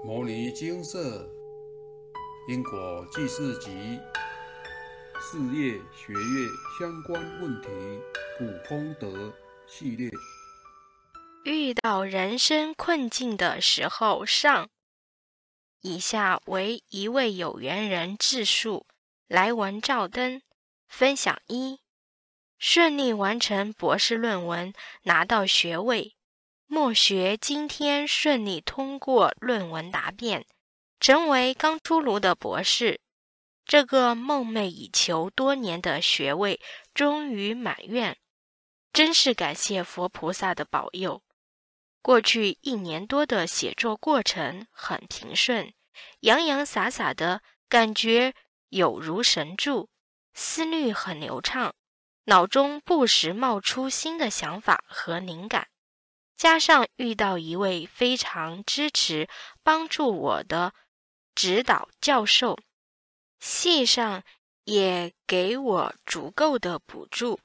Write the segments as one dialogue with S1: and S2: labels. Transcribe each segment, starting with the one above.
S1: 《摩尼金色因果记事集》事业学业相关问题普通德系列。
S2: 遇到人生困境的时候，上。以下为一位有缘人自述来文照灯分享一：顺利完成博士论文，拿到学位。莫学今天顺利通过论文答辩，成为刚出炉的博士。这个梦寐以求多年的学位终于满愿，真是感谢佛菩萨的保佑。过去一年多的写作过程很平顺，洋洋洒洒的感觉有如神助，思虑很流畅，脑中不时冒出新的想法和灵感。加上遇到一位非常支持、帮助我的指导教授，系上也给我足够的补助，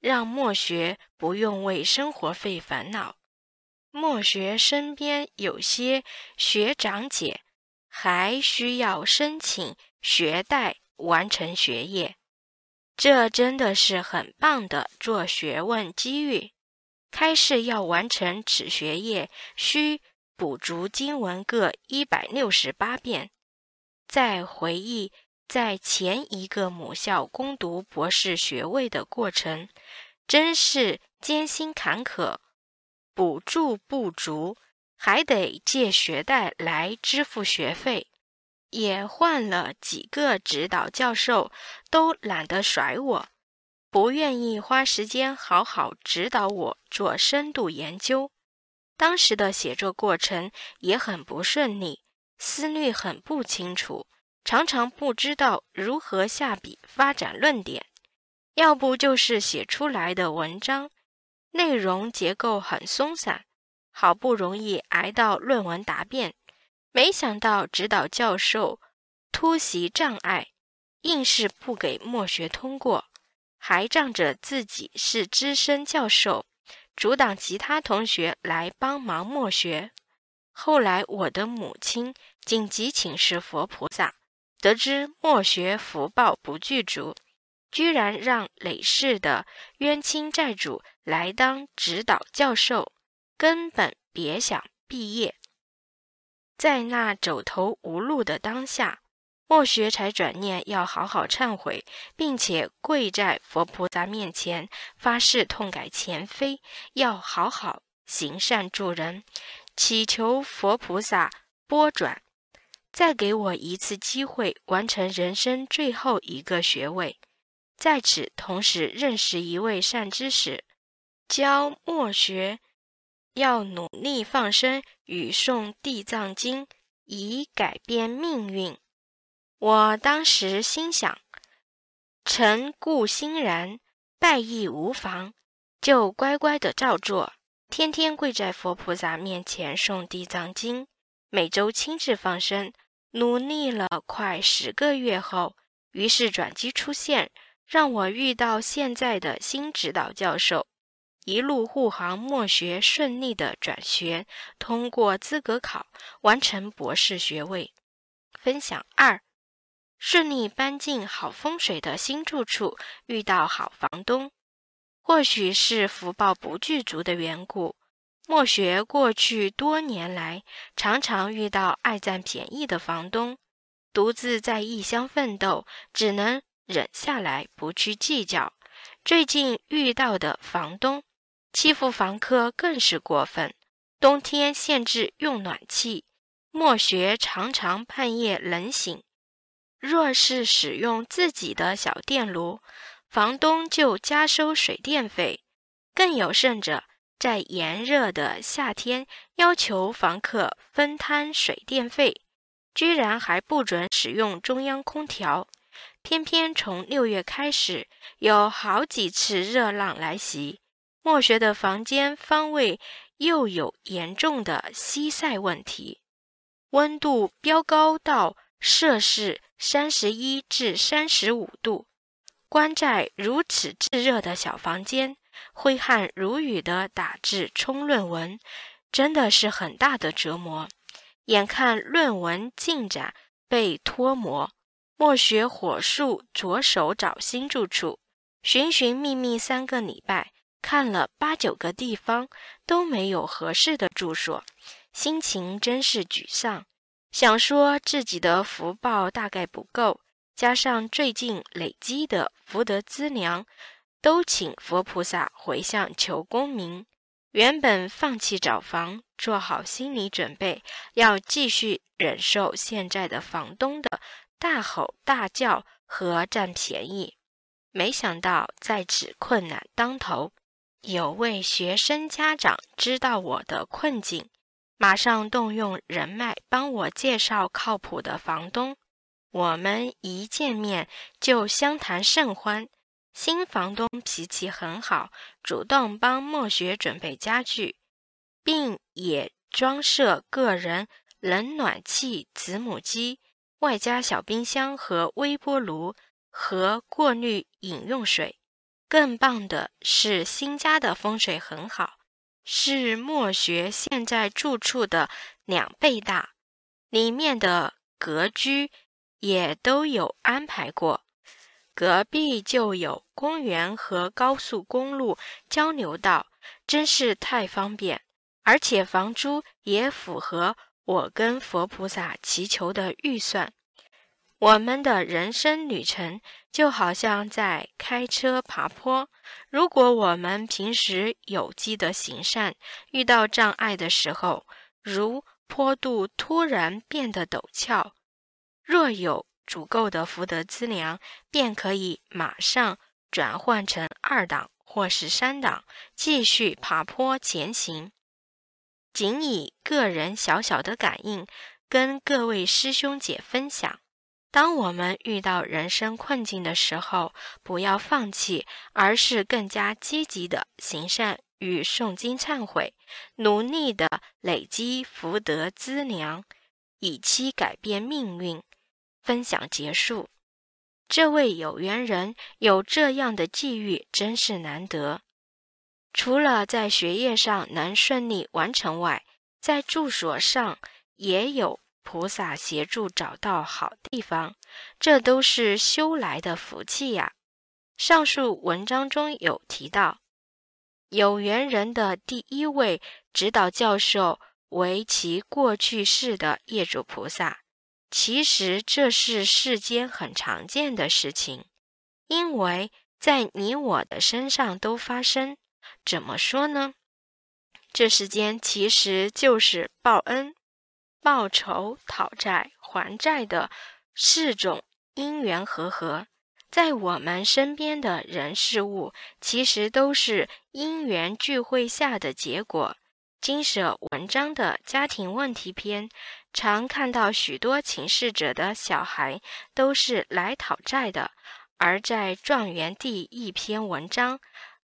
S2: 让莫学不用为生活费烦恼。莫学身边有些学长姐还需要申请学贷完成学业，这真的是很棒的做学问机遇。开示要完成此学业，需补足经文各一百六十八遍。再回忆在前一个母校攻读博士学位的过程，真是艰辛坎坷，补助不足，还得借学贷来支付学费。也换了几个指导教授，都懒得甩我。不愿意花时间好好指导我做深度研究，当时的写作过程也很不顺利，思虑很不清楚，常常不知道如何下笔发展论点，要不就是写出来的文章内容结构很松散，好不容易挨到论文答辩，没想到指导教授突袭障碍，硬是不给默学通过。还仗着自己是资深教授，阻挡其他同学来帮忙默学。后来我的母亲紧急请示佛菩萨，得知默学福报不具足，居然让累世的冤亲债主来当指导教授，根本别想毕业。在那走投无路的当下。莫学才转念要好好忏悔，并且跪在佛菩萨面前发誓痛改前非，要好好行善助人，祈求佛菩萨拨转，再给我一次机会完成人生最后一个学位。在此同时认识一位善知识，教莫学要努力放生与诵地藏经，以改变命运。我当时心想，成故欣然，拜亦无妨，就乖乖的照做，天天跪在佛菩萨面前诵地藏经，每周亲自放生，努力了快十个月后，于是转机出现，让我遇到现在的新指导教授，一路护航，默学顺利的转学，通过资格考，完成博士学位。分享二。顺利搬进好风水的新住处，遇到好房东，或许是福报不具足的缘故。莫学过去多年来，常常遇到爱占便宜的房东，独自在异乡奋斗，只能忍下来，不去计较。最近遇到的房东，欺负房客更是过分，冬天限制用暖气，莫学常常半夜冷醒。若是使用自己的小电炉，房东就加收水电费；更有甚者，在炎热的夏天要求房客分摊水电费，居然还不准使用中央空调。偏偏从六月开始，有好几次热浪来袭，莫学的房间方位又有严重的西晒问题，温度飙高到。摄氏三十一至三十五度，关在如此炙热的小房间，挥汗如雨的打字冲论文，真的是很大的折磨。眼看论文进展被拖磨，莫学火速着手找新住处，寻寻觅觅三个礼拜，看了八九个地方都没有合适的住所，心情真是沮丧。想说自己的福报大概不够，加上最近累积的福德资粮，都请佛菩萨回向求功名。原本放弃找房，做好心理准备，要继续忍受现在的房东的大吼大叫和占便宜。没想到在此困难当头，有位学生家长知道我的困境。马上动用人脉帮我介绍靠谱的房东，我们一见面就相谈甚欢。新房东脾气很好，主动帮莫学准备家具，并也装设个人冷暖气子母机，外加小冰箱和微波炉和过滤饮用水。更棒的是，新家的风水很好。是墨学现在住处的两倍大，里面的格局也都有安排过，隔壁就有公园和高速公路交流道，真是太方便，而且房租也符合我跟佛菩萨祈求的预算。我们的人生旅程就好像在开车爬坡。如果我们平时有机的行善，遇到障碍的时候，如坡度突然变得陡峭，若有足够的福德资粮，便可以马上转换成二档或是三档，继续爬坡前行。仅以个人小小的感应，跟各位师兄姐分享。当我们遇到人生困境的时候，不要放弃，而是更加积极的行善与诵经忏悔，努力的累积福德资粮，以期改变命运。分享结束。这位有缘人有这样的际遇，真是难得。除了在学业上能顺利完成外，在住所上也有。菩萨协助找到好地方，这都是修来的福气呀。上述文章中有提到，有缘人的第一位指导教授为其过去世的业主菩萨。其实这是世间很常见的事情，因为在你我的身上都发生。怎么说呢？这世间其实就是报恩。报仇、讨债、还债的四种因缘和合，在我们身边的人事物，其实都是因缘聚会下的结果。金舍文章的家庭问题篇，常看到许多请示者的小孩都是来讨债的，而在状元第一篇文章，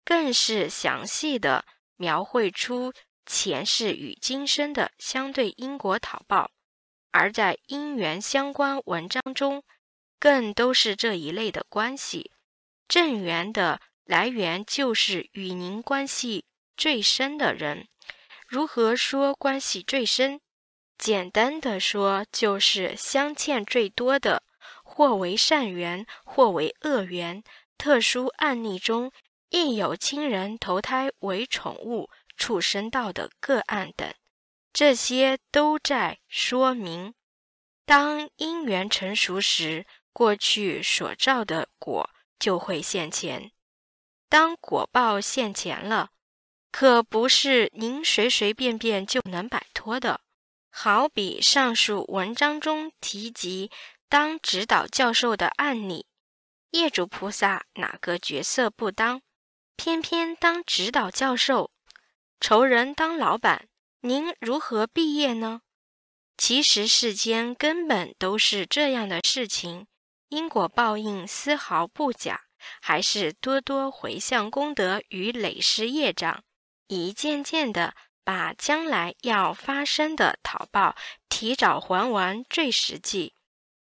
S2: 更是详细的描绘出。前世与今生的相对因果讨报，而在因缘相关文章中，更都是这一类的关系。正缘的来源就是与您关系最深的人。如何说关系最深？简单的说，就是相欠最多的，或为善缘，或为恶缘。特殊案例中，亦有亲人投胎为宠物。畜生道的个案等，这些都在说明，当因缘成熟时，过去所造的果就会现前。当果报现前了，可不是您随随便便就能摆脱的。好比上述文章中提及当指导教授的案例，业主菩萨哪个角色不当，偏偏当指导教授。仇人当老板，您如何毕业呢？其实世间根本都是这样的事情，因果报应丝毫不假，还是多多回向功德与累世业障，一件件的把将来要发生的讨报提早还完最实际。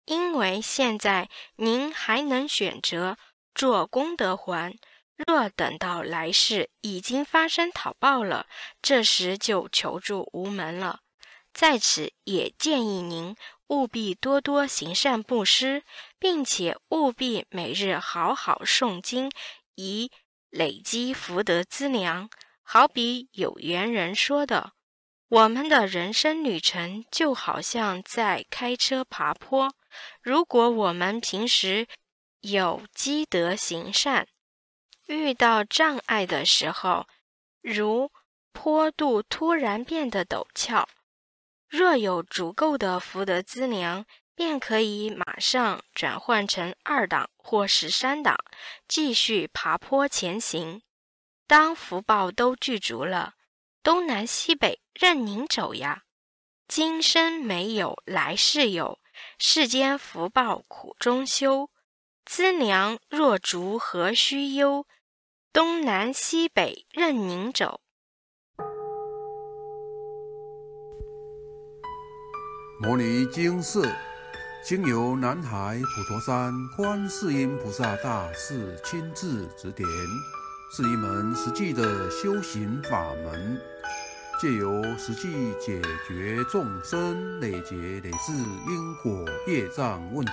S2: 因为现在您还能选择做功德还。若等到来世已经发生讨报了，这时就求助无门了。在此也建议您务必多多行善布施，并且务必每日好好诵经，以累积福德资粮。好比有缘人说的：“我们的人生旅程就好像在开车爬坡，如果我们平时有积德行善，遇到障碍的时候，如坡度突然变得陡峭。”若有足够的福德资粮，便可以马上转换成二档或十三档，继续爬坡前行。当福报都具足了，东南西北任您走呀！今生没有，来世有。世间福报苦中修，资粮若足何须忧？东南西北任您走。
S1: 摩尼经寺经由南海普陀山观世音菩萨大士亲自指点，是一门实际的修行法门，借由实际解决众生累劫累世因果业障问题，